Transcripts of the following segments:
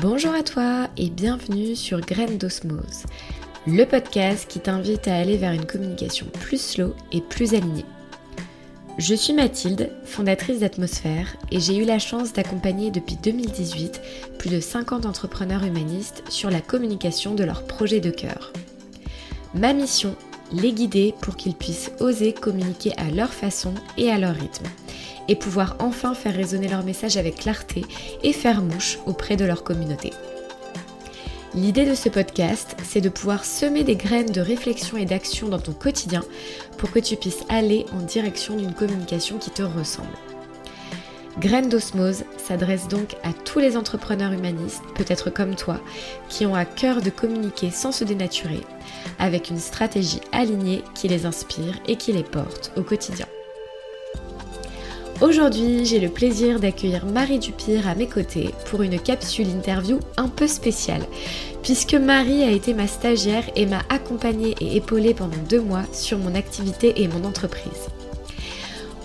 Bonjour à toi et bienvenue sur Graines d'Osmose, le podcast qui t'invite à aller vers une communication plus slow et plus alignée. Je suis Mathilde, fondatrice d'Atmosphère, et j'ai eu la chance d'accompagner depuis 2018 plus de 50 entrepreneurs humanistes sur la communication de leurs projets de cœur. Ma mission, les guider pour qu'ils puissent oser communiquer à leur façon et à leur rythme, et pouvoir enfin faire résonner leur message avec clarté et faire mouche auprès de leur communauté. L'idée de ce podcast, c'est de pouvoir semer des graines de réflexion et d'action dans ton quotidien pour que tu puisses aller en direction d'une communication qui te ressemble. Graines d'osmose s'adresse donc à tous les entrepreneurs humanistes, peut-être comme toi, qui ont à cœur de communiquer sans se dénaturer, avec une stratégie alignée qui les inspire et qui les porte au quotidien. Aujourd'hui, j'ai le plaisir d'accueillir Marie Dupire à mes côtés pour une capsule interview un peu spéciale, puisque Marie a été ma stagiaire et m'a accompagnée et épaulée pendant deux mois sur mon activité et mon entreprise.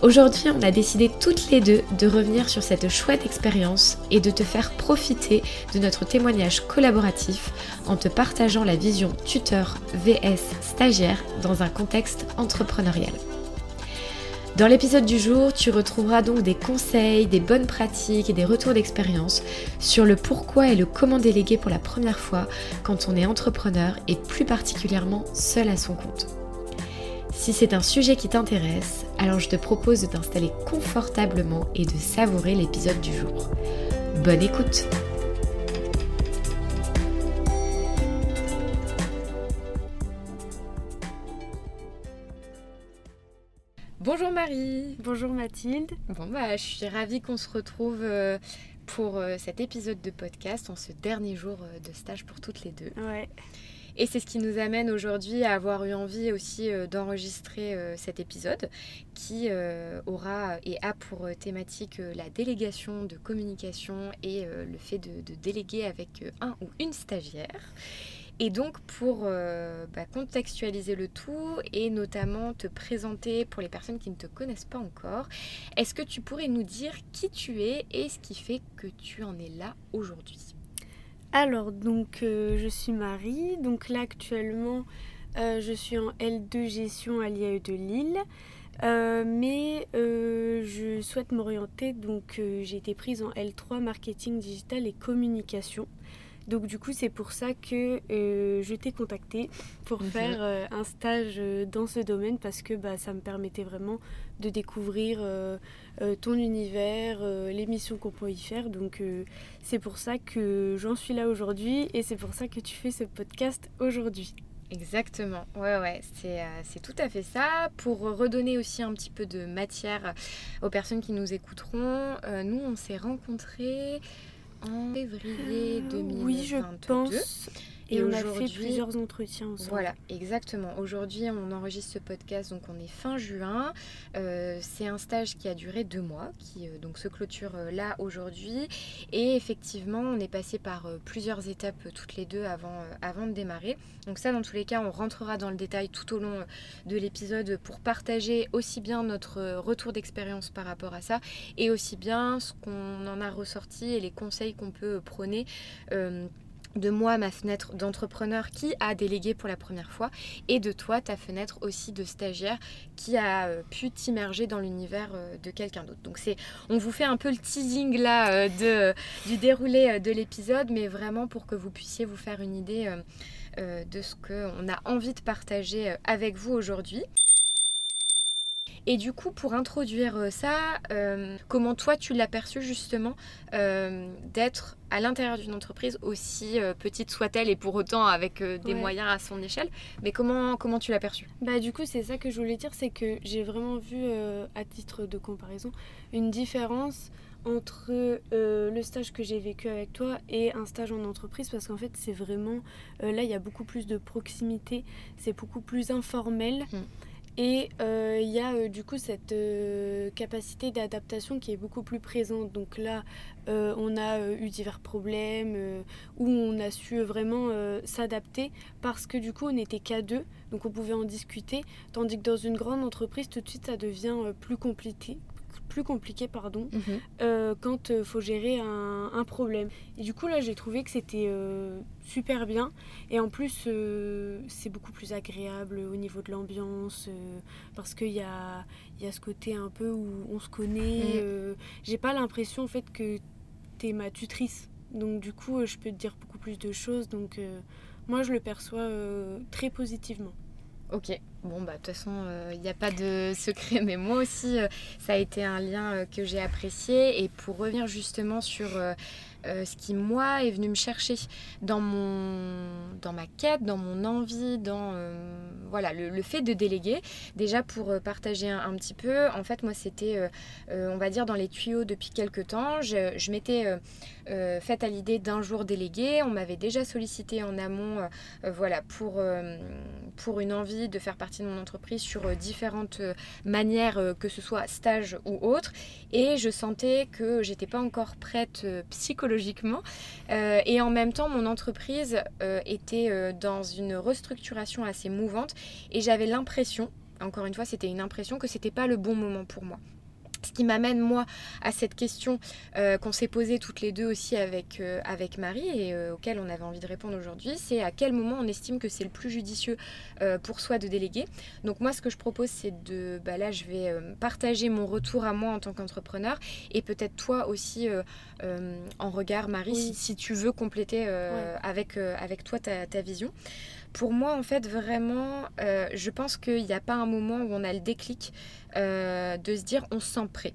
Aujourd'hui, on a décidé toutes les deux de revenir sur cette chouette expérience et de te faire profiter de notre témoignage collaboratif en te partageant la vision tuteur vs stagiaire dans un contexte entrepreneurial. Dans l'épisode du jour, tu retrouveras donc des conseils, des bonnes pratiques et des retours d'expérience sur le pourquoi et le comment déléguer pour la première fois quand on est entrepreneur et plus particulièrement seul à son compte. Si c'est un sujet qui t'intéresse, alors je te propose de t'installer confortablement et de savourer l'épisode du jour. Bonne écoute Bonjour Marie. Bonjour Mathilde. Bon bah je suis ravie qu'on se retrouve euh, pour euh, cet épisode de podcast en ce dernier jour euh, de stage pour toutes les deux. Ouais. Et c'est ce qui nous amène aujourd'hui à avoir eu envie aussi d'enregistrer cet épisode qui aura et a pour thématique la délégation de communication et le fait de, de déléguer avec un ou une stagiaire. Et donc pour euh, bah, contextualiser le tout et notamment te présenter pour les personnes qui ne te connaissent pas encore, est-ce que tu pourrais nous dire qui tu es et ce qui fait que tu en es là aujourd'hui? Alors donc euh, je suis Marie, donc là actuellement euh, je suis en L2 gestion à l'IAE de Lille. mais je souhaite m'orienter, donc j'ai été prise en L3 marketing digital et communication. Donc du coup c'est pour ça que euh, je t'ai contacté pour mhm. faire euh, un stage euh, dans ce domaine parce que bah, ça me permettait vraiment de découvrir ton univers, les missions qu'on peut y faire. Donc c'est pour ça que j'en suis là aujourd'hui et c'est pour ça que tu fais ce podcast aujourd'hui. Exactement, ouais, ouais, c'est tout à fait ça. Pour redonner aussi un petit peu de matière aux personnes qui nous écouteront, nous on s'est rencontrés en février 2022. Euh, oui, je pense. Et, on a fait plusieurs entretiens ensemble. Voilà, exactement. Aujourd'hui, on enregistre ce podcast, donc on est fin juin. Euh, c'est un stage qui a duré deux mois, qui euh, donc se clôture euh, là aujourd'hui. Et effectivement, on est passé par plusieurs étapes toutes les deux avant, avant de démarrer. Donc ça, dans tous les cas, on rentrera dans le détail tout au long de l'épisode pour partager aussi bien notre retour d'expérience par rapport à ça et aussi bien ce qu'on en a ressorti et les conseils qu'on peut prôner de moi, ma fenêtre d'entrepreneur qui a délégué pour la première fois, et de toi, ta fenêtre aussi de stagiaire qui a euh, pu t'immerger dans l'univers euh, de quelqu'un d'autre. Donc c'est, on vous fait un peu le teasing là euh, du déroulé de l'épisode, mais vraiment pour que vous puissiez vous faire une idée de ce qu'on a envie de partager avec vous aujourd'hui. Et du coup, pour introduire euh, ça, euh, comment toi tu l'as perçu justement euh, d'être à l'intérieur d'une entreprise aussi petite soit-elle et pour autant avec des moyens à son échelle, mais comment, comment tu l'as perçu? Bah du coup, c'est ça que je voulais dire, c'est que j'ai vraiment vu à titre de comparaison une différence entre le stage que j'ai vécu avec toi et un stage en entreprise parce qu'en fait c'est vraiment là il y a beaucoup plus de proximité, c'est beaucoup plus informel. Mmh. Et euh, il y a euh, du coup cette euh, capacité d'adaptation qui est beaucoup plus présente. Donc là, on a eu divers problèmes où on a su vraiment s'adapter parce que du coup, on n'était qu'à deux, donc on pouvait en discuter. Tandis que dans une grande entreprise, tout de suite, ça devient plus compliqué, plus compliqué pardon, mhm. quand il faut gérer un, un, problème. Et du coup, là, j'ai trouvé que c'était super bien. Et en plus, c'est beaucoup plus agréable au niveau de l'ambiance, parce qu'il y a, y a ce côté un peu où on se connaît. Mhm. j'ai pas l'impression en fait que tu es ma tutrice. Donc du coup, je peux te dire beaucoup plus de choses. Donc moi, je le perçois très positivement. Ok, bon bah de toute façon il euh, n'y a pas de secret mais moi aussi euh, ça a été un lien euh, que j'ai apprécié. Et pour revenir justement sur euh, ce qui moi est venu me chercher dans mon dans ma quête, dans mon envie, dans euh, voilà le, fait de déléguer. Déjà pour euh, partager un, petit peu, en fait moi c'était on va dire dans les tuyaux depuis quelques temps. Je, je m'étais faite à l'idée d'un jour délégué. On m'avait déjà sollicité en amont voilà pour pour une envie de faire partie de mon entreprise sur différentes manières que ce soit stage ou autre et je sentais que j'étais pas encore prête psychologiquement Euh, et en même temps, mon entreprise euh, était euh, dans une restructuration assez mouvante et j'avais l'impression, encore une fois, c'était une impression que c'était pas le bon moment pour moi. Ce qui m'amène, moi, à cette question euh, qu'on s'est posée toutes les deux aussi avec, euh, avec Marie et euh, auquel on avait envie de répondre aujourd'hui, c'est à quel moment on estime que c'est le plus judicieux pour soi de déléguer. Donc moi, ce que je propose, c'est de, bah là, je vais partager mon retour à moi en tant qu'entrepreneur et peut-être toi aussi en regard, Marie, si, tu veux compléter avec, avec toi ta, ta vision. Pour moi, en fait, vraiment, euh, je pense qu'il n'y a pas un moment où on a le déclic euh, de se dire on se sent prêt.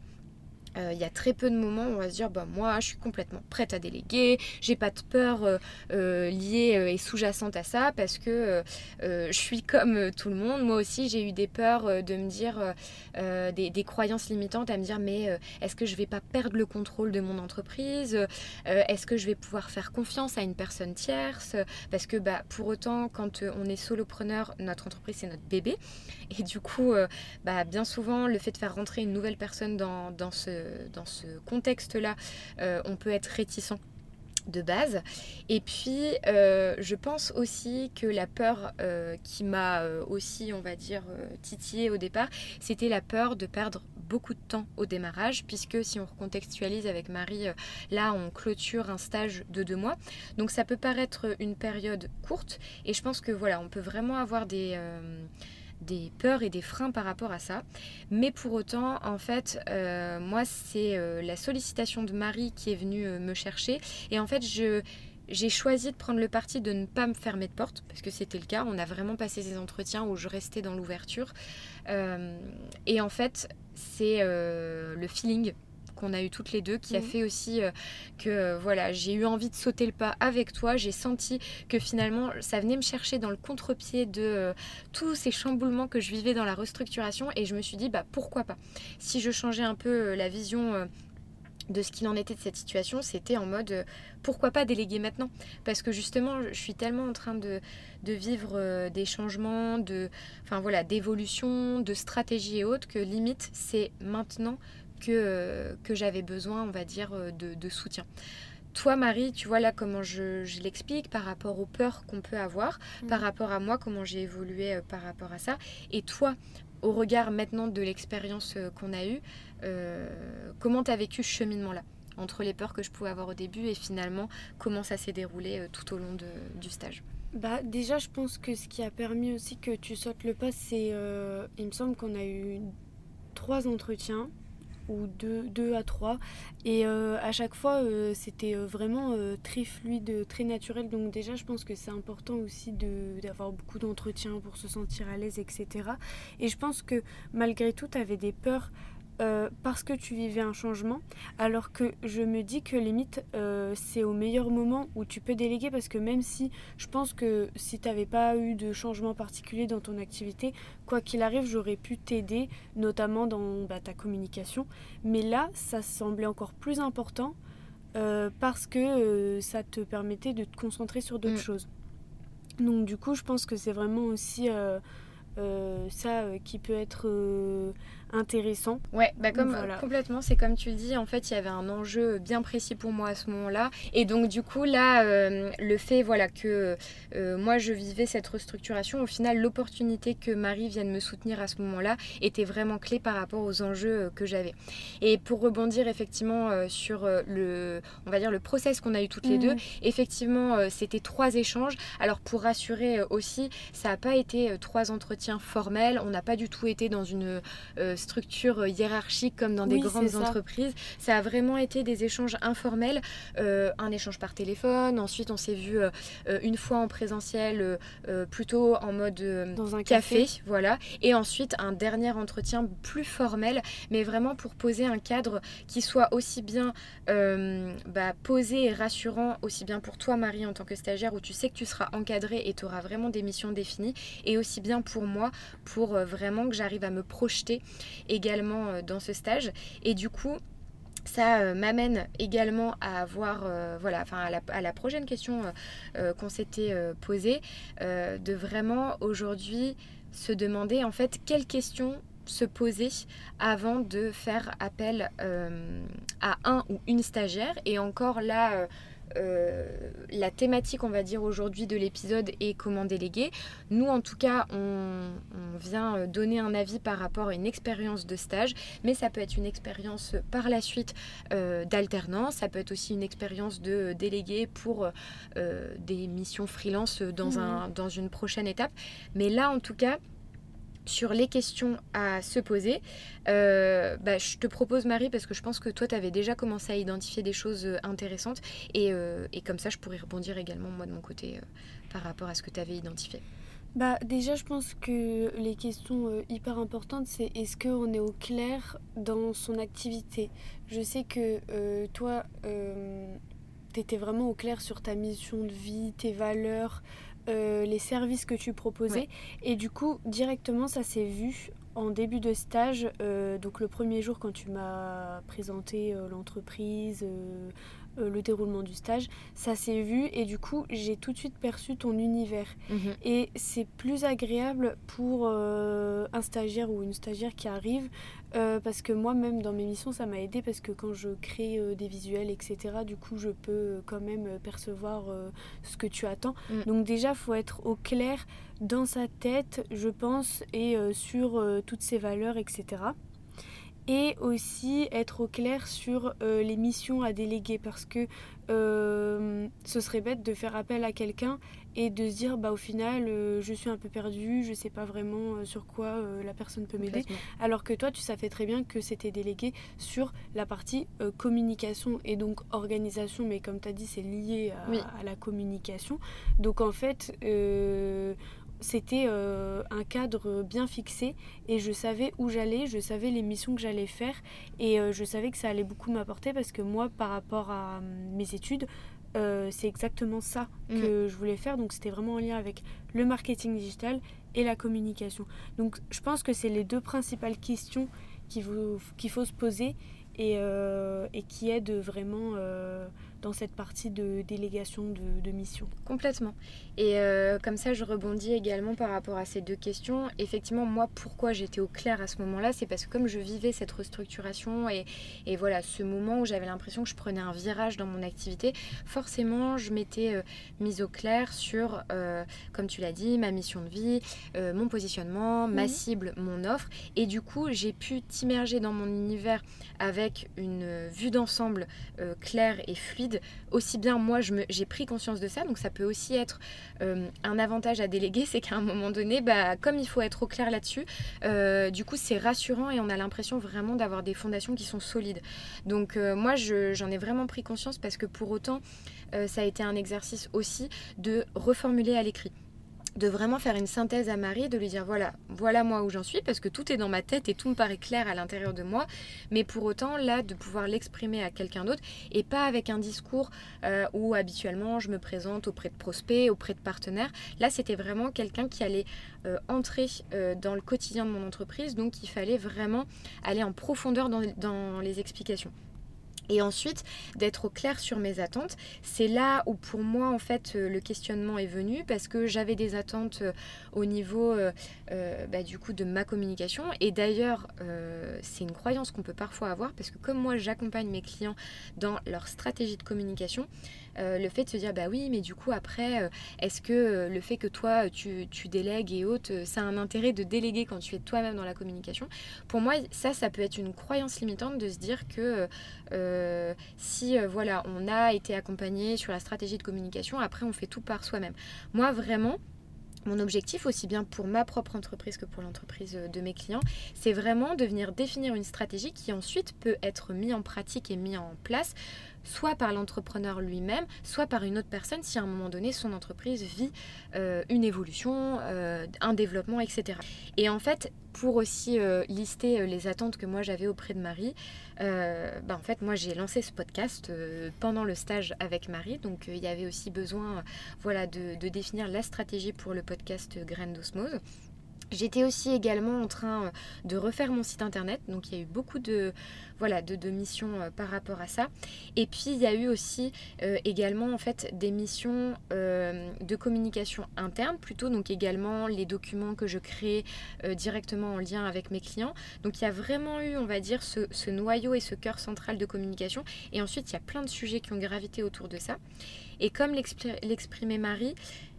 Euh, il y a très peu de moments où on va se dire bah, moi je suis complètement prête à déléguer, j'ai pas de peur euh, euh, liée et sous-jacente à ça parce que je suis comme tout le monde. Moi aussi j'ai eu des peurs de me dire des, des, croyances limitantes à me dire mais est-ce que je vais pas perdre le contrôle de mon entreprise? Est-ce que je vais pouvoir faire confiance à une personne tierce? Parce que bah, pour autant quand on est solopreneur, notre entreprise c'est notre bébé. Et du coup bah, bien souvent le fait de faire rentrer une nouvelle personne dans, dans ce dans ce contexte-là, euh, on peut être réticent de base. Et puis, euh, je pense aussi que la peur euh, qui m'a aussi, on va dire, titillée au départ, c'était la peur de perdre beaucoup de temps au démarrage, puisque si on recontextualise avec Marie, là, on clôture un stage de deux mois. Donc, ça peut paraître une période courte, et je pense que voilà, on peut vraiment avoir des des peurs et des freins par rapport à ça. Mais pour autant, en fait, euh, moi, c'est euh, la sollicitation de Marie qui est venue euh, me chercher. Et en fait, j'ai choisi de prendre le parti de ne pas me fermer de porte, parce que c'était le cas. On a vraiment passé ces entretiens où je restais dans l'ouverture. et en fait, c'est le feeling qu'on a eu toutes les deux qui a mhm. fait aussi euh, que euh, voilà, j'ai eu envie de sauter le pas avec toi. J'ai senti que finalement ça venait me chercher dans le contre-pied de euh, tous ces chamboulements que je vivais dans la restructuration et je me suis dit bah pourquoi pas? Si je changeais un peu la vision de ce qu'il en était de cette situation, c'était en mode pourquoi pas déléguer maintenant? Parce que justement, je suis tellement en train de, de vivre des changements, de, enfin voilà, d'évolution, de stratégie et autres, que limite, c'est maintenant que, euh, que j'avais besoin, on va dire, euh, de, soutien. Toi, Marie, tu vois là comment je, l'explique par rapport aux peurs qu'on peut avoir, mm. par rapport à moi, comment j'ai évolué euh, par rapport à ça. Et toi, au regard maintenant de l'expérience qu'on a eue, comment tu as vécu ce cheminement-là entre les peurs que je pouvais avoir au début et finalement comment ça s'est déroulé tout au long du stage? Bah déjà je pense que ce qui a permis aussi que tu sautes le pas c'est il me semble qu'on a eu trois entretiens ou deux, à trois. Et euh, à chaque fois, euh, c'était euh, vraiment très fluide, très naturel. Donc déjà, je pense que c'est important aussi d'avoir beaucoup d'entretien pour se sentir à l'aise, etc. Et je pense que malgré tout, tu avais des peurs euh, parce que tu vivais un changement, alors que je me dis que limite euh, c'est au meilleur moment où tu peux déléguer parce que même si je pense que si tu n'avais pas eu de changement particulier dans ton activité, quoi qu'il arrive, j'aurais pu t'aider, notamment dans bah, ta communication. Mais là, ça semblait encore plus important euh, parce que ça te permettait de te concentrer sur d'autres mm. choses. Donc du coup, je pense que c'est vraiment aussi ça qui peut être intéressant. Ouais, bah comme complètement, c'est comme tu dis, en fait, il y avait un enjeu bien précis pour moi à ce moment-là. Et donc, du coup, là, euh, le fait voilà, que euh, moi je vivais cette restructuration, au final, l'opportunité que Marie vienne me soutenir à ce moment-là était vraiment clé par rapport aux enjeux euh, que j'avais. Et pour rebondir effectivement sur le, on va dire, le process qu'on a eu toutes les deux, mmh. effectivement, c'était trois échanges. Alors, pour rassurer aussi, ça n'a pas été trois entretiens formels, on n'a pas du tout été dans une structure hiérarchique comme dans des grandes entreprises. Ça a vraiment été des échanges informels, un échange par téléphone, ensuite on s'est vu euh, euh, une fois en présentiel, euh, plutôt en mode Dans un café, voilà. Et ensuite un dernier entretien plus formel, mais vraiment pour poser un cadre qui soit aussi bien bah, posé et rassurant, aussi bien pour toi Marie en tant que stagiaire, où tu sais que tu seras encadré et tu auras vraiment des missions définies, et aussi bien pour moi, pour vraiment que j'arrive à me projeter également dans ce stage. Et du coup, ça euh, m'amène également à avoir, euh, voilà, enfin à la, prochaine question euh, qu'on s'était posée, de vraiment aujourd'hui se demander en fait quelles questions se poser avant de faire appel à un ou une stagiaire. Et encore là, euh, la thématique, on va dire, aujourd'hui de l'épisode est comment déléguer. Nous, en tout cas, on, vient euh, donner un avis par rapport à une expérience de stage, mais ça peut être une expérience par la suite euh, d'alternance, ça peut être aussi une expérience de délégué pour des missions freelance dans, mmh. un, dans une prochaine étape. Mais là, en tout cas, sur les questions à se poser, euh, bah, je te propose Marie parce que je pense que toi tu avais déjà commencé à identifier des choses euh, intéressantes. Euh, et, comme ça je pourrais rebondir également moi de mon côté par rapport à ce que tu avais identifié. Bah déjà je pense que les questions hyper importantes c'est est-ce qu'on est au clair dans son activité? Je sais que toi tu étais vraiment au clair sur ta mission de vie, tes valeurs, euh, les services que tu proposais. Et du coup, directement, ça s'est vu en début de stage. Euh, donc le premier jour, quand tu m'as présenté euh, l'entreprise, le déroulement du stage, ça s'est vu et du coup j'ai tout de suite perçu ton univers. Mhm. Et c'est plus agréable pour un stagiaire ou une stagiaire qui arrive euh, parce que moi-même dans mes missions ça m'a aidé parce que quand je crée euh, des visuels etc du coup je peux euh, quand même percevoir ce que tu attends mm. donc déjà faut être au clair dans sa tête je pense et sur toutes ses valeurs etc et aussi être au clair sur les missions à déléguer parce que ce serait bête de faire appel à quelqu'un et de se dire bah au final euh, je suis un peu perdue, je sais pas vraiment euh, sur quoi euh, la personne peut m'aider. Alors que toi tu savais très bien que c'était délégué sur la partie communication et donc organisation, mais comme tu as dit c'est lié à, la communication. Donc en fait c'était un cadre bien fixé et je savais où j'allais, je savais les missions que j'allais faire et je savais que ça allait beaucoup m'apporter parce que moi par rapport à mes études, euh, c'est exactement ça que mm. je voulais faire. Donc c'était vraiment en lien avec le marketing digital et la communication. Donc je pense que c'est les deux principales questions qu'il faut, se poser et, euh, et qui aident vraiment euh, dans cette partie de délégation de, mission. Complètement. Et euh, comme ça, je rebondis également par rapport à ces deux questions. Effectivement, moi, pourquoi j'étais au clair à ce moment-là, c'est parce que comme je vivais cette restructuration et, et voilà, ce moment où j'avais l'impression que je prenais un virage dans mon activité, forcément, je m'étais euh, mise au clair sur, euh, comme tu l'as dit, ma mission de vie, mon positionnement, ma mhm. cible, mon offre. Et du coup, j'ai pu t'immerger dans mon univers avec une vue d'ensemble claire et fluide aussi bien moi j'ai pris conscience de ça, donc ça peut aussi être euh, un avantage à déléguer, c'est qu'à un moment donné, bah, comme il faut être au clair là-dessus, euh, du coup c'est rassurant et on a l'impression vraiment d'avoir des fondations qui sont solides. Donc euh, moi j'en ai vraiment pris conscience parce que pour autant ça a été un exercice aussi de reformuler à l'écrit de vraiment faire une synthèse à Marie, de lui dire voilà, voilà moi où j'en suis, parce que tout est dans ma tête et tout me paraît clair à l'intérieur de moi, mais pour autant là de pouvoir l'exprimer à quelqu'un d'autre et pas avec un discours euh, où habituellement je me présente auprès de prospects, auprès de partenaires. Là c'était vraiment quelqu'un qui allait euh, entrer euh, dans le quotidien de mon entreprise, donc il fallait vraiment aller en profondeur dans les explications. Et ensuite, d'être au clair sur mes attentes. C'est là où pour moi, en fait, euh, le questionnement est venu parce que j'avais des attentes euh, au niveau euh, bah, du coup de ma communication. Et d'ailleurs, c'est une croyance qu'on peut parfois avoir parce que comme moi, j'accompagne mes clients dans leur stratégie de communication, le fait de se dire bah oui mais du coup après est-ce que le fait que toi tu, tu délègues et autres ça a un intérêt de déléguer quand tu es toi-même dans la communication? Pour moi ça ça peut être une croyance limitante de se dire que euh, si euh, voilà, on a été accompagné sur la stratégie de communication, après on fait tout par soi-même. Moi vraiment, mon objectif, aussi bien pour ma propre entreprise que pour l'entreprise euh, de mes clients, c'est vraiment de venir définir une stratégie qui ensuite peut être mise en pratique et mise en place soit par l'entrepreneur lui-même, soit par une autre personne si à un moment donné son entreprise vit euh, une évolution, euh, un développement, etc. Et en fait, pour aussi euh, lister les attentes que moi j'avais auprès de Marie, bah, en fait moi j'ai lancé ce podcast pendant le stage avec Marie, donc il y avait aussi besoin voilà, de, de, définir la stratégie pour le podcast Graines d'osmose. J'étais aussi également en train euh, de refaire mon site internet, donc il y a eu beaucoup de, voilà, de, missions euh, par rapport à ça. Et puis il y a eu aussi euh, également en fait des missions de communication interne, plutôt donc également les documents que je crée directement en lien avec mes clients. Donc il y a vraiment eu, on va dire, ce, ce noyau et ce cœur central de communication. Et ensuite il y a plein de sujets qui ont gravité autour de ça. Et comme l'exprimait Marie,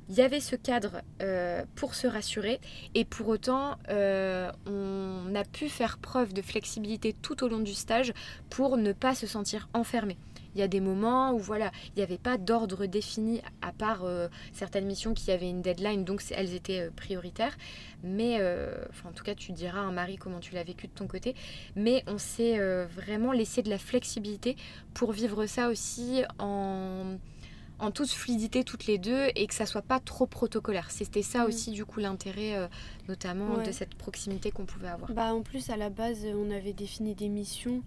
il y avait ce cadre euh, pour se rassurer et pour autant euh, on a pu faire preuve de flexibilité tout au long du stage pour ne pas se sentir enfermé. Il y a des moments où voilà, il n'y avait pas d'ordre défini à part euh, certaines missions qui avaient une deadline, donc elles étaient prioritaires. Mais en tout cas, tu diras à un mari comment tu l'as vécu de ton côté. Mais on s'est vraiment laissé de la flexibilité pour vivre ça aussi en en toute fluidité toutes les deux et que ça soit pas trop protocolaire. C'était ça mm. aussi du coup l'intérêt euh, notamment de cette proximité qu'on pouvait avoir. Bah en plus à la base on avait défini des missions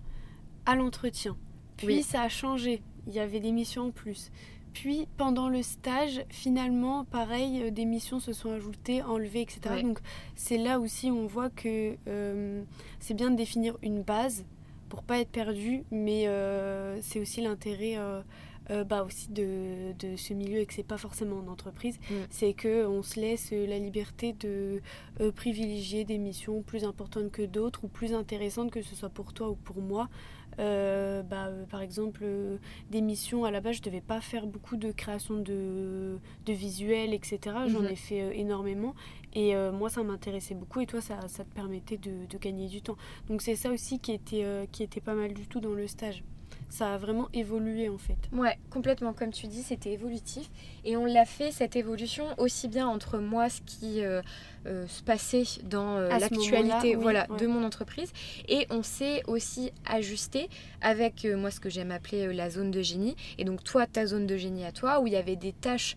à l'entretien. Puis ça a changé. Il y avait des missions en plus. Puis pendant le stage, finalement, pareil, euh, des missions se sont ajoutées, enlevées, etc. Donc c'est là aussi on voit que euh, c'est bien de définir une base pour pas être perdu, mais c'est aussi l'intérêt euh, bah aussi de, de, ce milieu et que c'est pas forcément en entreprise, mm. c'est que on se laisse la liberté de euh, privilégier des missions plus importantes que d'autres ou plus intéressantes que ce soit pour toi ou pour moi. Euh, bah, par exemple, des missions à la base, je devais pas faire beaucoup de création de, de visuels, etc. J'en mm-hmm. ai fait énormément et moi ça m'intéressait beaucoup et toi ça, ça te permettait de, de, gagner du temps. Donc c'est ça aussi qui était, qui était pas mal du tout dans le stage ça a vraiment évolué en fait. Ouais, complètement. Comme tu dis, c'était évolutif. Et on l'a fait, cette évolution, aussi bien entre moi, ce qui euh, euh, se passait dans euh, l'actualité voilà, de mon entreprise. Et on s'est aussi ajusté avec, moi, ce que j'aime appeler la zone de génie. Et donc, toi, ta zone de génie à toi, où il y avait des tâches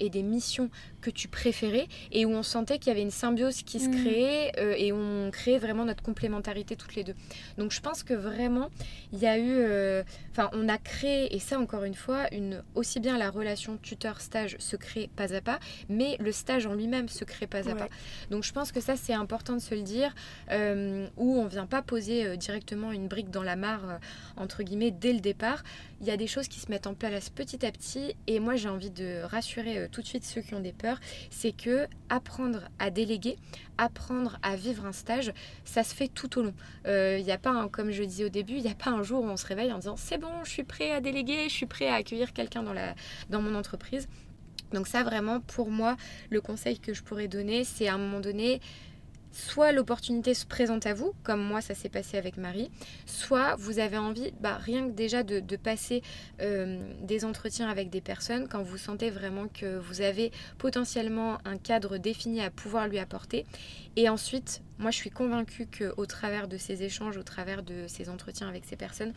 et des missions que tu préférais et où on sentait qu'il y avait une symbiose qui se mm. créait et on créait vraiment notre complémentarité toutes les deux. Donc, je pense que vraiment, il y a eu Enfin, on a créé, et ça encore une fois, une, aussi bien la relation tuteur-stage se crée pas à pas, mais le stage en lui-même se crée pas à pas. Donc je pense que ça, c'est important de se le dire, euh, où on vient pas poser euh, directement une brique dans la mare, euh, entre guillemets, dès le départ. Il y a des choses qui se mettent en place petit à petit, et moi j'ai envie de rassurer tout de suite ceux qui ont des peurs, c'est que apprendre à déléguer, apprendre à vivre un stage, ça se fait tout au long. Il n'y a pas, comme je disais au début, il n'y a pas un jour où on se réveille en disant c'est bon, je suis prêt à déléguer, je suis prêt à accueillir quelqu'un dans, dans mon entreprise. Donc ça vraiment pour moi le conseil que je pourrais donner c'est à un moment donné soit l'opportunité se présente à vous, comme moi ça s'est passé avec Marie, soit vous avez envie, bah, rien que déjà de, passer euh, des entretiens avec des personnes quand vous sentez vraiment que vous avez potentiellement un cadre défini à pouvoir lui apporter. Et ensuite, moi je suis convaincue qu'au travers de ces échanges, au travers de ces entretiens avec ces personnes,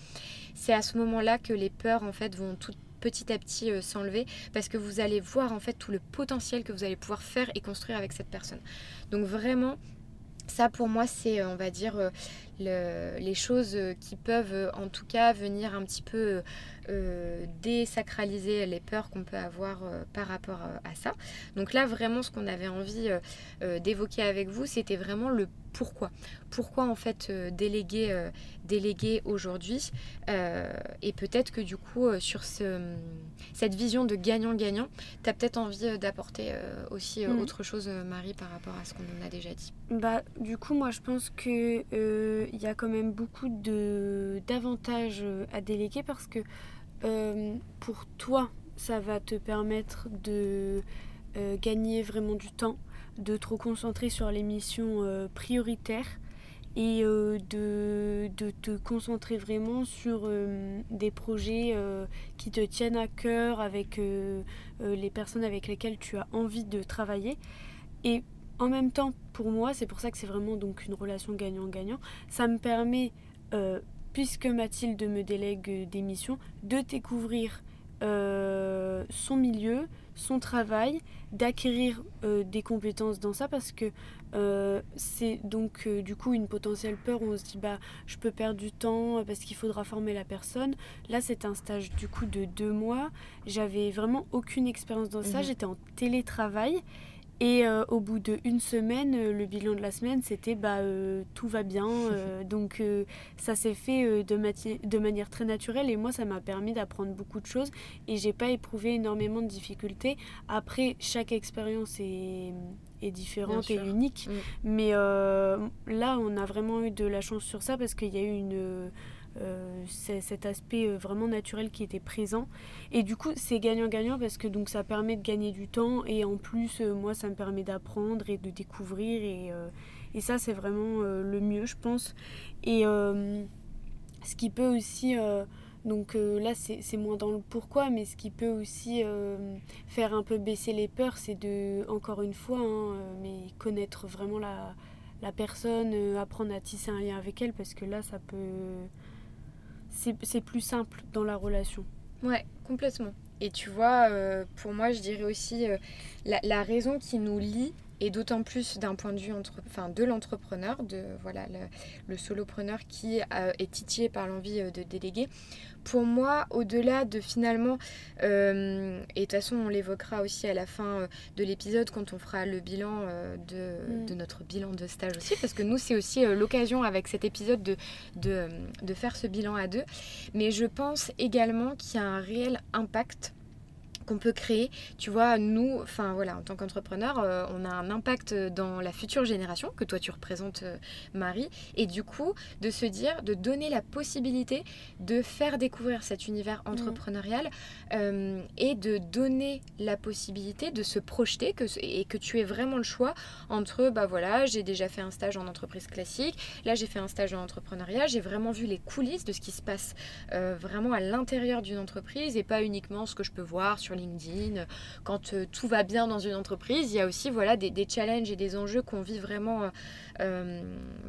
c'est à ce moment-là que les peurs en fait vont tout petit à petit euh, s'enlever parce que vous allez voir en fait tout le potentiel que vous allez pouvoir faire et construire avec cette personne. Donc vraiment, ça, pour moi, c'est, euh, on va dire, euh, les choses qui peuvent en tout cas venir un petit peu désacraliser les peurs qu'on peut avoir par rapport à ça. Donc là, vraiment, ce qu'on avait envie d'évoquer avec vous, c'était vraiment le pourquoi. Pourquoi en fait déléguer, déléguer aujourd'hui Et peut-être que du coup, sur ce, cette vision de gagnant-gagnant, tu as peut-être envie d'apporter aussi mm. autre chose, Marie, par rapport à ce qu'on a déjà dit. Bah, du coup, moi, je pense qu'il il y a quand même beaucoup d'avantages à déléguer parce que euh, pour toi, ça va te permettre de euh, gagner vraiment du temps, de te reconcentrer sur les missions euh, prioritaires et de, de, te concentrer vraiment sur des projets qui te tiennent à cœur avec les personnes avec lesquelles tu as envie de travailler. Et en même temps, pour moi, c'est pour ça que c'est vraiment donc une relation gagnant-gagnant, ça me permet puisque Mathilde me délègue des missions, de découvrir euh, son milieu, son travail, d'acquérir euh, des compétences dans ça parce que euh, c'est donc du coup une potentielle peur où on se dit bah je peux perdre du temps parce qu'il faudra former la personne. Là c'est un stage du coup de deux mois. J'avais vraiment aucune expérience dans ça. Mhm. J'étais en télétravail et euh, au bout d'une semaine, euh, le bilan de la semaine, c'était bah, euh, tout va bien. donc ça s'est fait de, de, manière très naturelle et moi, ça m'a permis d'apprendre beaucoup de choses et j'ai pas éprouvé énormément de difficultés. Après, chaque expérience est, est différente et unique. Mm. Mais là, on a vraiment eu de la chance sur ça parce qu'il y a eu une c'est cet aspect euh, vraiment naturel qui était présent. Et du coup, c'est gagnant-gagnant parce que donc ça permet de gagner du temps et en plus, euh, moi, ça me permet d'apprendre et de découvrir. Et, et ça, c'est vraiment le mieux, je pense. Et ce qui peut aussi... donc là, c'est moins dans le pourquoi, mais ce qui peut aussi faire un peu baisser les peurs, c'est de, encore une fois, hein, mais connaître vraiment la, la personne, apprendre à tisser un lien avec elle, parce que là, ça peut c'est plus simple dans la relation. Ouais, complètement. Et tu vois, euh, pour moi, je dirais aussi euh, la, raison qui nous lie, et d'autant plus d'un point de vue entre, enfin, de l'entrepreneur, de voilà le, solopreneur qui euh, est titillé par l'envie de déléguer, pour moi, au-delà de finalement, euh, et de toute façon on l'évoquera aussi à la fin euh, de l'épisode quand on fera le bilan euh, de, mm. de, notre bilan de stage aussi, parce que nous c'est aussi l'occasion avec cet épisode de, de, de, faire ce bilan à deux. Mais je pense également qu'il y a un réel impact qu'on peut créer. Tu vois, nous, enfin voilà, en tant qu'entrepreneur, euh, on a un impact dans la future génération que toi tu représentes, euh, Marie, et du coup de se dire, de donner la possibilité de faire découvrir cet univers mmh. entrepreneurial euh, et de donner la possibilité de se projeter que, et que tu aies vraiment le choix entre, bah voilà, j'ai déjà fait un stage en entreprise classique, là j'ai fait un stage en entrepreneuriat, j'ai vraiment vu les coulisses de ce qui se passe vraiment à l'intérieur d'une entreprise et pas uniquement ce que je peux voir sur LinkedIn, quand euh, tout va bien dans une entreprise, il y a aussi voilà, des, challenges et des enjeux qu'on vit vraiment euh, euh,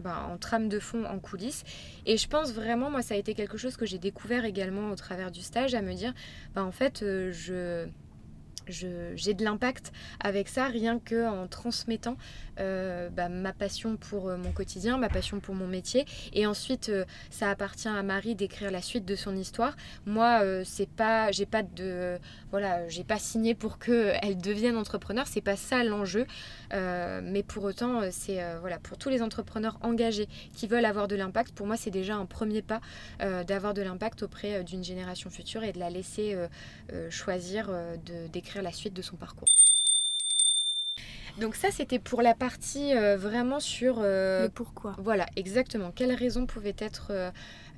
ben, en trame de fond, en coulisses. Et je pense vraiment, moi, ça a été quelque chose que j'ai découvert également au travers du stage, à me dire, ben, en fait, je j'ai de l'impact avec ça rien que en transmettant euh, bah, ma passion pour euh, mon quotidien, ma passion pour mon métier. Et ensuite, euh, ça appartient à Marie d'écrire la suite de son histoire. Moi, c'est pas, j'ai pas de, voilà, j'ai pas signé pour que elle devienne entrepreneur. C'est pas ça l'enjeu. mais pour autant, c'est voilà, pour tous les entrepreneurs engagés qui veulent avoir de l'impact. Pour moi, c'est déjà un premier pas d'avoir de l'impact auprès d'une génération future et de la laisser choisir d'écrire la suite de son parcours. Donc ça, c'était pour la partie euh, vraiment sur... Euh, le pourquoi. Voilà, exactement. Quelles raisons pouvaient être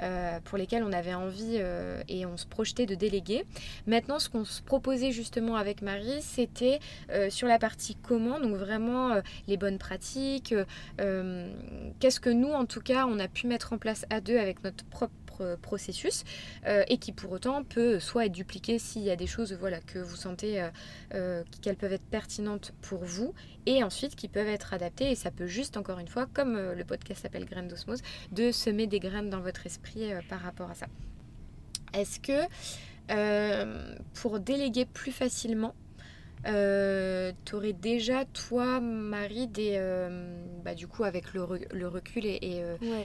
euh, pour lesquelles on avait envie et on se projetait de déléguer. Maintenant, ce qu'on se proposait justement avec Marie, c'était sur la partie comment, donc vraiment les bonnes pratiques, qu'est-ce que nous, en tout cas, on a pu mettre en place à deux avec notre propre processus et qui pour autant peut soit être dupliqué s'il y a des choses voilà, que vous sentez qu'elles peuvent être pertinentes pour vous et ensuite qui peuvent être adaptés. Et ça peut juste, encore une fois, comme euh, le podcast s'appelle Graines d'osmose, de semer des graines dans votre esprit euh, par rapport à ça. Est-ce que euh, pour déléguer plus facilement, tu aurais déjà, toi, Marie, des, bah, du coup avec le, recul et,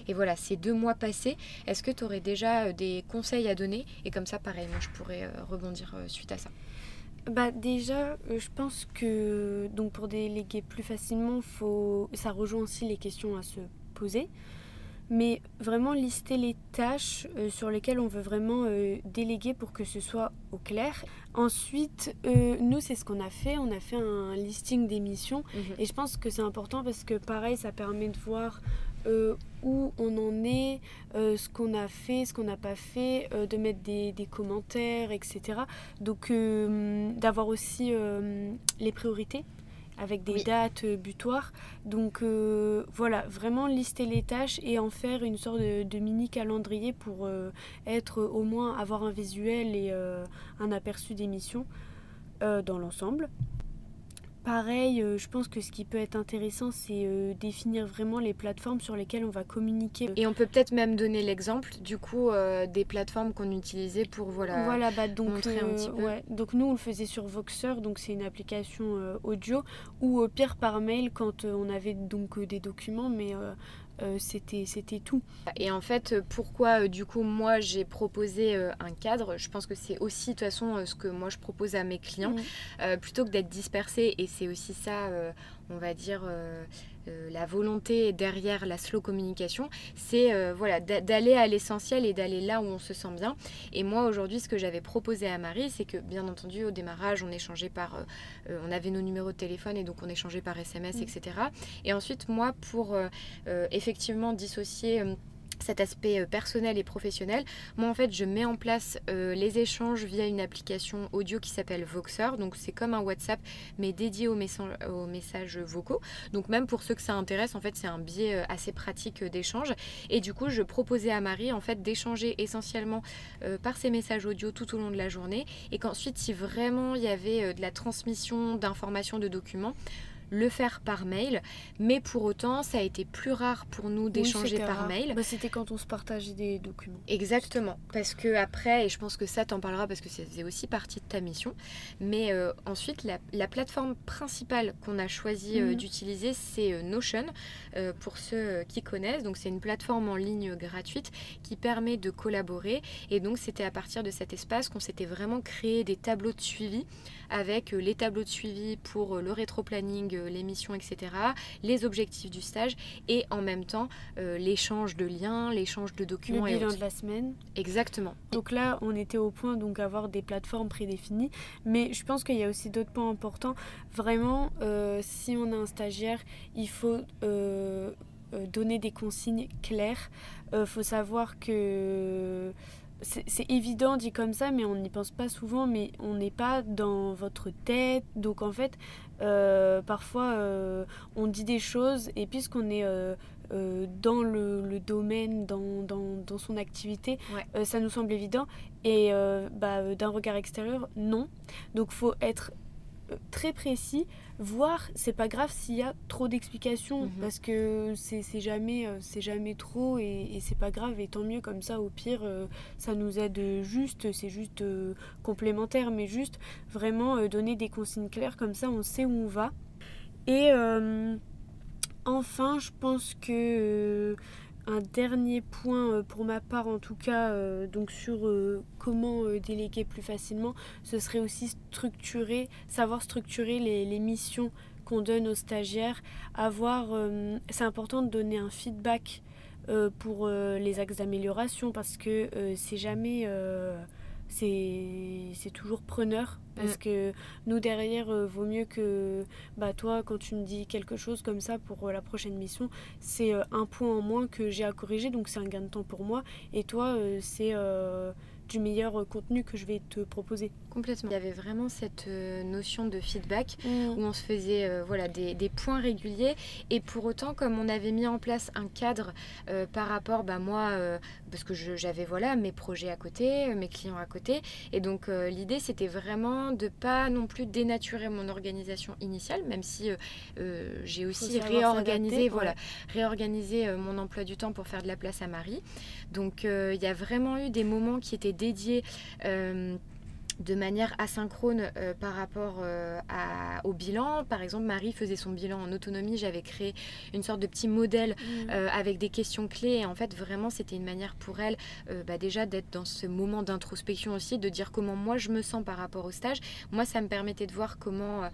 et, voilà, ces deux mois passés, est-ce que tu aurais déjà des conseils à donner? Et comme ça, pareil, moi je pourrais rebondir suite à ça. Bah déjà, je pense que donc pour déléguer plus facilement, faut ça rejoint aussi les questions à se poser mais vraiment lister les tâches euh, sur lesquelles on veut vraiment euh, déléguer pour que ce soit au clair. Ensuite, euh, nous, c'est ce qu'on a fait. On a fait un listing des missions. Mhm. Et je pense que c'est important parce que, pareil, ça permet de voir où on en est, ce qu'on a fait, ce qu'on n'a pas fait, de mettre des, des, commentaires, etc. Donc, d'avoir aussi les priorités avec des dates euh, butoirs. Donc euh, voilà, vraiment lister les tâches et en faire une sorte de, mini calendrier pour euh, être au moins avoir un visuel et un aperçu des missions dans l'ensemble. Pareil, euh, je pense que ce qui peut être intéressant, c'est euh, définir vraiment les plateformes sur lesquelles on va communiquer. Et on peut peut-être même donner l'exemple, du coup, euh, des plateformes qu'on utilisait pour voilà, voilà bah, donc, montrer un petit peu. Ouais. Donc nous, on le faisait sur Voxer, donc c'est une application audio, ou au pire par mail quand on avait donc des documents, mais euh, c'était c'était tout. Et en fait, pourquoi euh, du coup moi j'ai proposé euh, un cadre? Je pense que c'est aussi de toute façon ce que moi je propose à mes clients, mmh. plutôt que d'être dispersé. Et c'est aussi ça, on va dire euh, la volonté derrière la slow communication, c'est euh, voilà, d'aller à l'essentiel et d'aller là où on se sent bien. Et moi aujourd'hui, ce que j'avais proposé à Marie, c'est que bien entendu au démarrage, on échangeait par, euh, on avait nos numéros de téléphone et donc on échangeait par SMS, etc. Mm. Et ensuite moi, pour effectivement dissocier cet aspect euh, personnel et professionnel. Moi, en fait, je mets en place euh, les échanges via une application audio qui s'appelle Voxer. Donc, c'est comme un WhatsApp, mais dédié aux, messages vocaux. Donc, même pour ceux que ça intéresse, en fait, c'est un biais euh, assez pratique d'échange. Et du coup, je proposais à Marie, en fait, d'échanger essentiellement par ces messages audio tout au long de la journée. Et qu'ensuite, si vraiment il y avait de la transmission d'informations, de documents, le faire par mail, mais pour autant, ça a été plus rare pour nous d'échanger par mail. Bah, c'était quand on se partageait des documents. Exactement, parce que après, et je pense que ça t'en parlera parce que ça faisait aussi partie de ta mission, mais euh, ensuite, la, plateforme principale qu'on a choisi euh, mhm. d'utiliser, c'est euh, Notion, pour ceux qui connaissent. Donc, c'est une plateforme en ligne gratuite qui permet de collaborer, et donc c'était à partir de cet espace qu'on s'était vraiment créé des tableaux de suivi avec les tableaux de suivi pour le rétro-planning euh, les missions, etc., les objectifs du stage et en même temps euh, l'échange de liens, l'échange de documents. Le bilan de la semaine. Exactement. Donc là, on était au point donc avoir des plateformes prédéfinies, mais je pense qu'il y a aussi d'autres points importants. Vraiment, euh, si on a un stagiaire, il faut donner des consignes claires. Il faut savoir que c'est évident dit comme ça, mais on n'y pense pas souvent, mais on n'est pas dans votre tête. Donc en fait, euh, parfois euh, on dit des choses et puisqu'on est euh, dans le, domaine, dans, dans, dans, son activité, ça nous semble évident. Et bah, d'un regard extérieur, non. Donc faut être très précis, voire c'est pas grave s'il y a trop d'explications mhm. parce que c'est jamais euh, c'est jamais trop et, c'est pas grave et tant mieux comme ça au pire euh, ça nous aide juste c'est juste euh, complémentaire mais juste vraiment donner des consignes claires comme ça on sait où on va et enfin je pense que un dernier point euh, pour ma part en tout cas euh, donc sur euh, comment déléguer plus facilement ce serait aussi structurer savoir structurer les, missions qu'on donne aux stagiaires avoir c'est important de donner un feedback pour les axes d'amélioration parce que c'est jamais c'est toujours preneur parce mm. que nous derrière euh, vaut mieux que bah toi quand tu me dis quelque chose comme ça pour euh, la prochaine mission c'est euh, un point en moins que j'ai à corriger donc c'est un gain de temps pour moi et toi c'est du meilleur contenu que je vais te proposer. Complètement. Il y avait vraiment cette notion de feedback mm. où on se faisait euh, voilà, des, des, points réguliers et pour autant comme on avait mis en place un cadre euh, par rapport, bah, moi, parce que j'avais voilà, mes projets à côté, mes clients à côté et donc l'idée c'était vraiment de pas non plus dénaturer mon organisation initiale même si j'ai aussi réorganisé, voilà, réorganisé mon emploi du temps pour faire de la place à Marie. Donc il y a vraiment eu des moments qui étaient dédiés euh, de manière asynchrone euh, par rapport euh, au bilan. Par exemple, Marie faisait son bilan en autonomie. J'avais créé une sorte de petit modèle mmh. euh, avec des questions clés. Et en fait, vraiment, c'était une manière pour elle bah, déjà d'être dans ce moment d'introspection aussi, de dire comment moi je me sens par rapport au stage. Moi, ça me permettait de voir comment,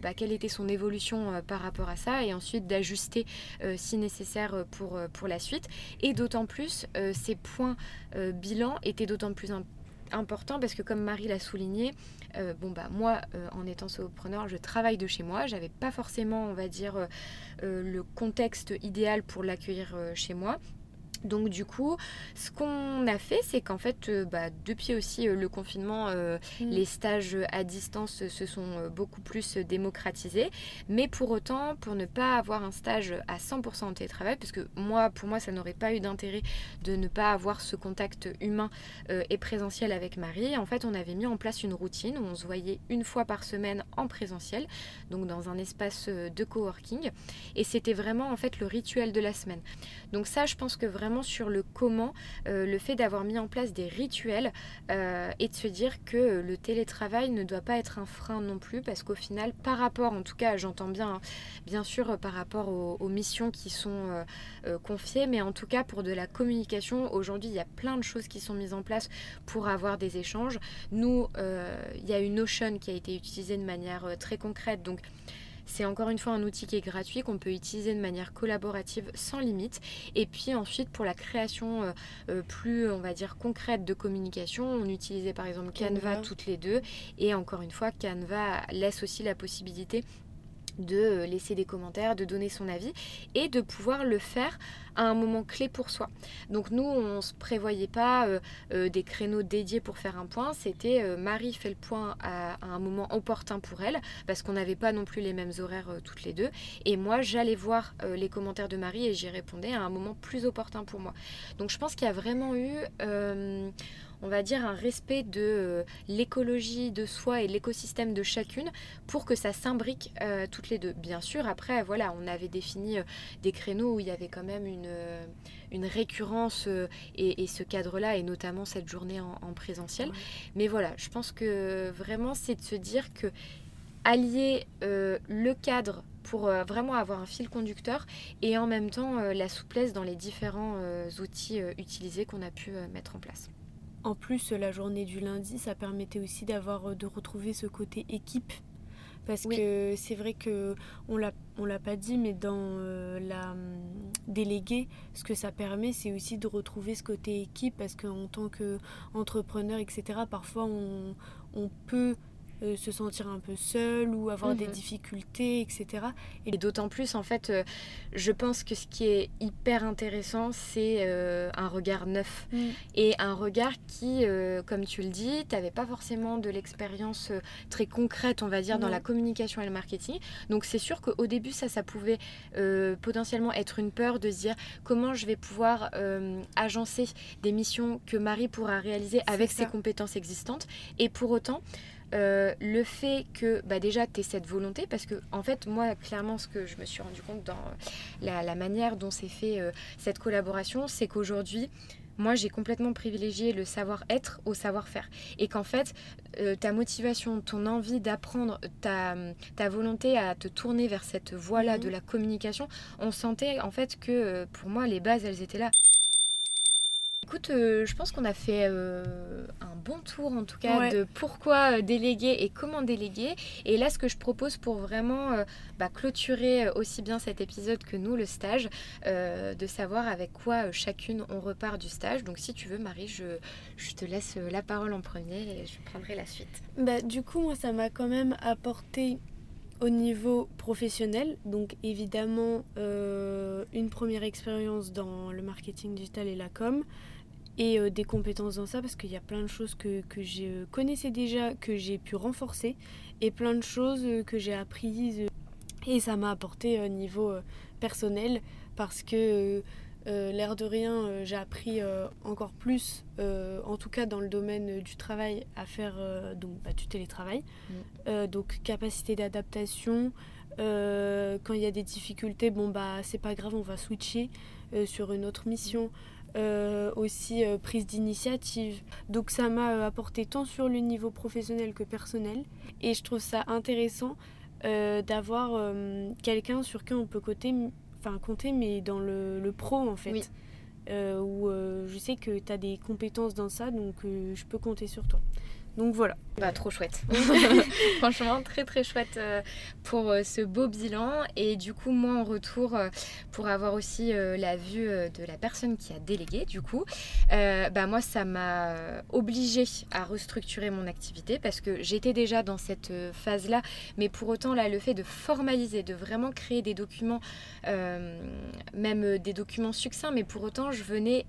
bah, quelle était son évolution par rapport à ça et ensuite d'ajuster si nécessaire pour, pour la suite. Et d'autant plus, ces points bilan étaient d'autant plus importants important parce que comme Marie l'a souligné, euh, bon bah moi euh, en étant solopreneur, je travaille de chez moi. J'avais pas forcément, on va dire, euh, le contexte idéal pour l'accueillir chez moi. Donc du coup, ce qu'on a fait, c'est qu'en fait, euh, bah, depuis aussi euh, le confinement, euh, mm. les stages à distance se sont beaucoup plus démocratisés. Mais pour autant, pour ne pas avoir un stage à 100% en télétravail, parce que moi, pour moi, ça n'aurait pas eu d'intérêt de ne pas avoir ce contact humain et présentiel avec Marie, en fait, on avait mis en place une routine où on se voyait une fois par semaine en présentiel, donc dans un espace de coworking. Et c'était vraiment en fait le rituel de la semaine. Donc ça, je pense que vraiment sur le comment, euh, le fait d'avoir mis en place des rituels euh, et de se dire que le télétravail ne doit pas être un frein non plus parce qu'au final, par rapport, en tout cas, j'entends bien, hein, bien sûr, par rapport aux, missions qui sont euh, confiées, mais en tout cas pour de la communication, aujourd'hui, il y a plein de choses qui sont mises en place pour avoir des échanges. Nous, il y a une Notion qui a été utilisée de manière très concrète, donc c'est encore une fois un outil qui est gratuit, qu'on peut utiliser de manière collaborative sans limite. Et puis ensuite, pour la création euh, euh, plus, on va dire, concrète de communication, on utilisait par exemple Canva, toutes les deux. Et encore une fois, Canva laisse aussi la possibilité de euh, laisser des commentaires, de donner son avis et de pouvoir le faire à un moment clé pour soi. Donc nous, on ne se prévoyait pas euh, euh, des créneaux dédiés pour faire un point, c'était Marie fait le point à, un moment opportun pour elle, parce qu'on n'avait pas non plus les mêmes horaires toutes les deux, et moi j'allais voir les commentaires de Marie et j'y répondais à un moment plus opportun pour moi. Donc je pense qu'il y a vraiment eu on va dire, un respect de euh, l'écologie de soi et l'écosystème de chacune pour que ça s'imbrique euh, toutes les deux. Bien sûr, après, voilà, on avait défini euh, des créneaux où il y avait quand même une, une récurrence et, ce cadre-là, et notamment cette journée en, présentiel. Mais voilà, je pense que vraiment, c'est de se dire que allier le cadre pour vraiment avoir un fil conducteur et en même temps la souplesse dans les différents outils utilisés qu'on a pu mettre en place. En plus, la journée du lundi, ça permettait aussi d'avoir euh, de retrouver ce côté équipe. Parce que c'est vrai que on l'a on l'a pas dit, mais dans euh, la hum, déléguée, ce que ça permet, c'est aussi de retrouver ce côté équipe, parce qu'en tant qu'entrepreneur, etc., parfois on, on peut euh, se sentir un peu seul ou avoir des mhm. difficultés, etc. Et d'autant plus, en fait, euh, je pense que ce qui est hyper intéressant, c'est euh, un regard neuf. Mm. Et un regard qui, comme tu le dis, tu n'avais pas forcément de l'expérience très concrète, on va dire, dans la communication et le marketing. Donc c'est sûr qu'au début, ça, ça pouvait potentiellement être une peur de se dire comment je vais pouvoir agencer des missions que Marie pourra réaliser avec ses compétences existantes. Et pour autant, euh, le fait que bah déjà tu aies cette volonté, parce que en fait moi clairement ce que je me suis rendu compte dans la, manière dont s'est fait euh, cette collaboration, c'est qu'aujourd'hui moi j'ai complètement privilégié le savoir-être au savoir-faire. Et qu'en fait euh, ta motivation, ton envie d'apprendre, ta, ta, volonté à te tourner vers cette voie-là mhm. de la communication, on sentait en fait que pour moi les bases elles étaient là. Écoute, euh, je pense qu'on a fait euh, un bon tour en tout cas de pourquoi euh, déléguer et comment déléguer. Et là, ce que je propose pour vraiment bah, clôturer aussi bien cet épisode que nous, le stage, de savoir avec quoi chacune on repart du stage. Donc si tu veux, Marie, je, je te laisse la parole en premier et je prendrai la suite. Bah, du coup, moi, ça m'a quand même apporté au niveau professionnel, donc évidemment une première expérience dans le marketing digital et la com, et euh, des compétences dans ça parce qu'il y a plein de choses que, que je connaissais déjà, que j'ai pu renforcer et plein de choses euh, que j'ai apprises et ça m'a apporté au niveau euh, personnel parce que l'air de rien j'ai appris encore plus en tout cas dans le domaine du travail à faire donc bah, du télétravail mm. donc capacité d'adaptation quand il y a des difficultés bon bah c'est pas grave on va switcher sur une autre mission aussi prise d'initiative. Donc ça m'a apporté tant sur le niveau professionnel que personnel. Et je trouve ça intéressant d'avoir quelqu'un sur qui on peut compter, enfin compter mais dans le, pro en fait. où je sais que tu as des compétences dans ça, donc je peux compter sur toi. Donc voilà. Bah, trop chouette. Franchement, très très chouette euh, pour euh, ce beau bilan. Et du coup, moi en retour, euh, pour avoir aussi la vue de la personne qui a délégué, du coup, bah, moi ça m'a obligée à restructurer mon activité parce que j'étais déjà dans cette phase-là. Mais pour autant, là, le fait de formaliser, de vraiment créer des documents, même des documents succincts, mais pour autant, je venais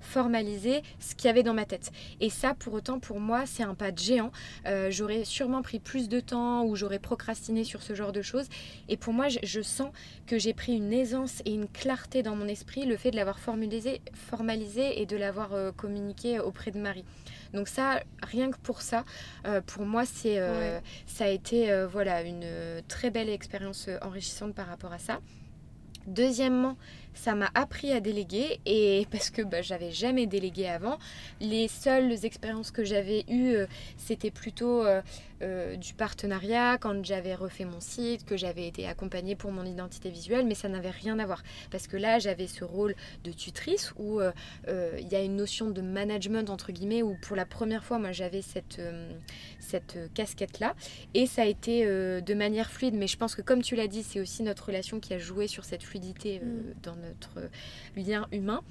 formaliser ce qu'il y avait dans ma tête. Et ça, pour autant, pour moi, c'est un pas de géant. Euh, j'aurais sûrement pris plus de temps ou j'aurais procrastiné sur ce genre de choses. Et pour moi, je, sens que j'ai pris une aisance et une clarté dans mon esprit, le fait de l'avoir formalisé, formalisé et de l'avoir euh, communiqué auprès de Marie. Donc ça, rien que pour ça, euh, pour moi, c'est, ça a été voilà, une très belle expérience enrichissante par rapport à ça. Deuxièmement, ça m'a appris à déléguer et parce que bah, j'avais jamais délégué avant. Les seules expériences que j'avais eues, euh, c'était plutôt euh, euh, du partenariat quand j'avais refait mon site, que j'avais été accompagnée pour mon identité visuelle, mais ça n'avait rien à voir parce que là j'avais ce rôle de tutrice où il y a une notion de management entre guillemets où pour la première fois moi j'avais cette, cette casquette là et ça a été de manière fluide, mais je pense que comme tu l'as dit, c'est aussi notre relation qui a joué sur cette fluidité mm. dans notre notre lien humain.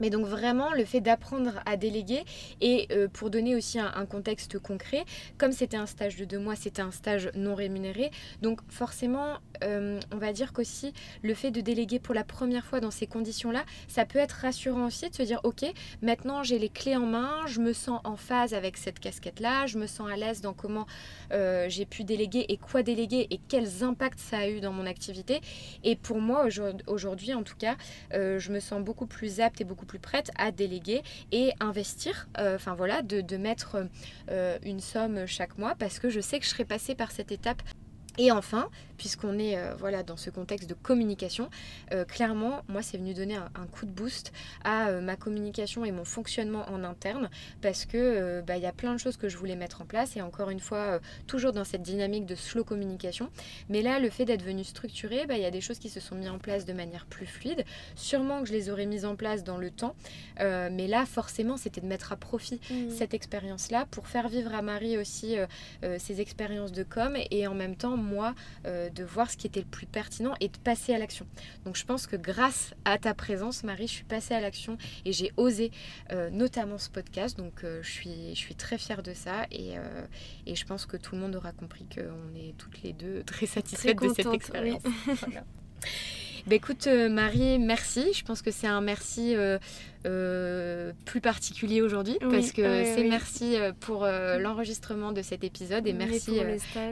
Mais donc vraiment le fait d'apprendre à déléguer et euh, pour donner aussi un, contexte concret, comme c'était un stage de deux mois, c'était un stage non rémunéré. Donc forcément, euh, on va dire qu'aussi le fait de déléguer pour la première fois dans ces conditions-là, ça peut être rassurant aussi de se dire ok, maintenant j'ai les clés en main, je me sens en phase avec cette casquette-là, je me sens à l'aise dans comment euh, j'ai pu déléguer et quoi déléguer et quels impacts ça a eu dans mon activité. Et pour moi aujourd'hui en tout cas, je me sens beaucoup plus apte et beaucoup plus prête à déléguer et investir, euh, enfin voilà, de, mettre euh, une somme chaque mois parce que je sais que je serai passée par cette étape. Et enfin, puisqu'on est euh, voilà, dans ce contexte de communication, euh, clairement, moi, c'est venu donner un, coup de boost à euh, ma communication et mon fonctionnement en interne, parce que bah, il y a plein de choses que je voulais mettre en place, et encore une fois, toujours dans cette dynamique de slow communication. Mais là, le fait d'être venu structuré, bah, il y a des choses qui se sont mises en place de manière plus fluide. Sûrement que je les aurais mises en place dans le temps, mais là, forcément, c'était de mettre à profit mmh. cette expérience-là pour faire vivre à Marie aussi ses expériences de com, et en même temps, moi euh, de voir ce qui était le plus pertinent et de passer à l'action. Donc je pense que grâce à ta présence, Marie, je suis passée à l'action et j'ai osé euh, notamment ce podcast. Donc euh, je, suis, je suis très fière de ça et, et, je pense que tout le monde aura compris qu'on est toutes les deux très satisfaites de cette expérience. Bah, écoute Marie, merci. Je pense que c'est un merci euh, plus particulier aujourd'hui parce que c'est merci euh, pour euh, l'enregistrement de cet épisode et merci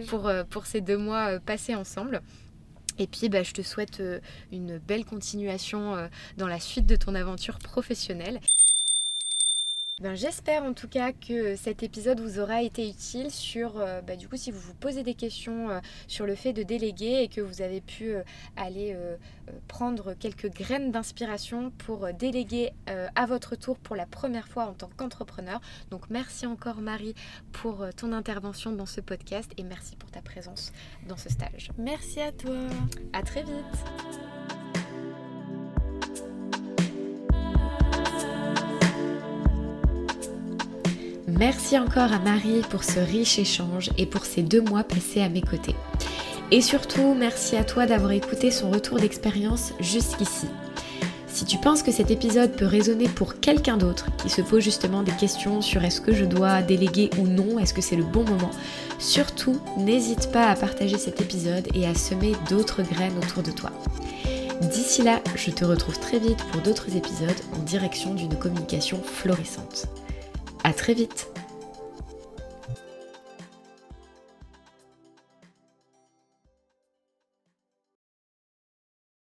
pour, pour, ces deux mois passés ensemble. Et puis, bah, je te souhaite une belle continuation dans la suite de ton aventure professionnelle. Ben, J'espère en tout cas que cet épisode vous aura été utile sur, euh, bah, du coup, si vous vous posez des questions euh, sur le fait de déléguer et que vous avez pu euh, aller prendre quelques graines d'inspiration pour déléguer à votre tour pour la première fois en tant qu'entrepreneur. Donc merci encore Marie pour ton intervention dans ce podcast et merci pour ta présence dans ce stage. Merci à toi. À très vite. Merci encore à Marie pour ce riche échange et pour ces deux mois passés à mes côtés. Et surtout, merci à toi d'avoir écouté son retour d'expérience jusqu'ici. Si tu penses que cet épisode peut résonner pour quelqu'un d'autre qui se pose justement des questions sur est-ce que je dois déléguer ou non, est-ce que c'est le bon moment, surtout n'hésite pas à partager cet épisode et à semer d'autres graines autour de toi. D'ici là, je te retrouve très vite pour d'autres épisodes en direction d'une communication florissante. À très vite